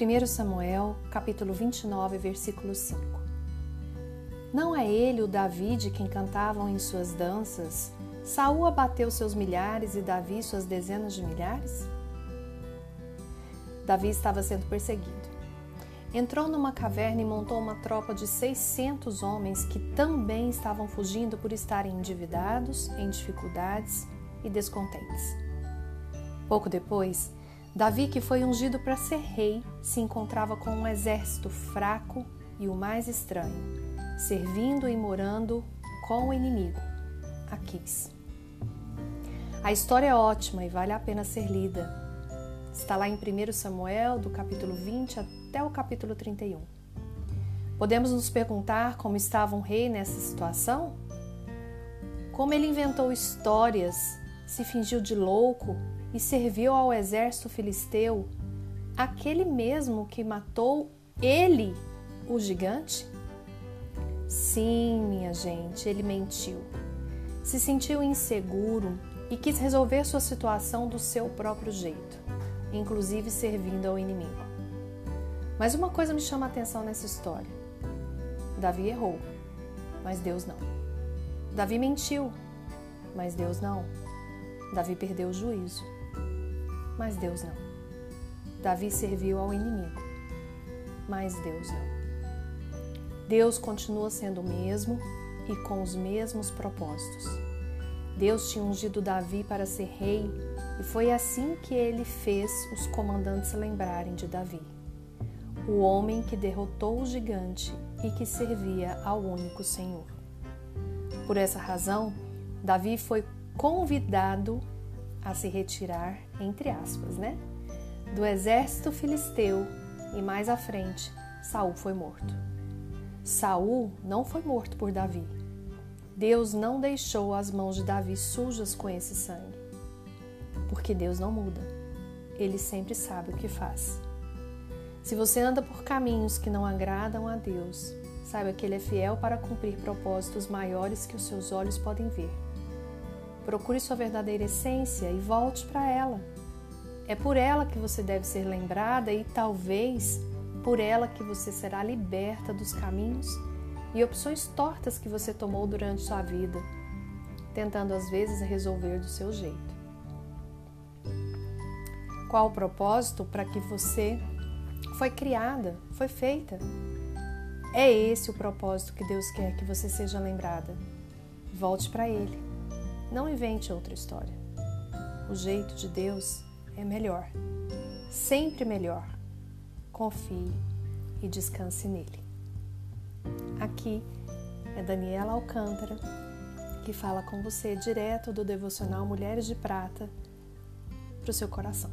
1 Samuel, capítulo 29, versículo 5. Não é ele o Davi de quem cantavam em suas danças? Saul abateu seus milhares e Davi suas dezenas de milhares? Davi estava sendo perseguido. Entrou numa caverna e montou uma tropa de 600 homens que também estavam fugindo por estarem endividados, em dificuldades e descontentes. Pouco depois, Davi, que foi ungido para ser rei, se encontrava com um exército fraco e o mais estranho, servindo e morando com o inimigo, Aquis. A história é ótima e vale a pena ser lida. Está lá em 1 Samuel, do capítulo 20 até o capítulo 31. Podemos nos perguntar como estava um rei nessa situação? Como ele inventou histórias, se fingiu de louco e serviu ao exército filisteu, aquele mesmo que matou ele, o gigante? Sim, minha gente, ele mentiu. Se sentiu inseguro e quis resolver sua situação do seu próprio jeito, inclusive servindo ao inimigo. Mas uma coisa me chama a atenção nessa história: Davi errou, mas Deus não. Davi mentiu, mas Deus não. Davi perdeu o juízo, mas Deus não. Davi serviu ao inimigo, mas Deus não. Deus continua sendo o mesmo e com os mesmos propósitos. Deus tinha ungido Davi para ser rei e foi assim que ele fez os comandantes lembrarem de Davi, o homem que derrotou o gigante e que servia ao único Senhor. Por essa razão, Davi foi convidado a se retirar, entre aspas, né? Do exército filisteu e mais à frente, Saul foi morto. Saul não foi morto por Davi. Deus não deixou as mãos de Davi sujas com esse sangue. Porque Deus não muda. Ele sempre sabe o que faz. Se você anda por caminhos que não agradam a Deus, saiba que Ele é fiel para cumprir propósitos maiores que os seus olhos podem ver. Procure sua verdadeira essência e volte para ela. É por ela que você deve ser lembrada e talvez por ela que você será liberta dos caminhos e opções tortas que você tomou durante sua vida, tentando às vezes resolver do seu jeito. Qual o propósito para que você foi criada, foi feita? É esse o propósito que Deus quer que você seja lembrada. Volte para Ele. Não invente outra história. O jeito de Deus é melhor, sempre melhor. Confie e descanse nele. Aqui é Daniela Alcântara que fala com você direto do devocional Mulheres de Prata para o seu coração.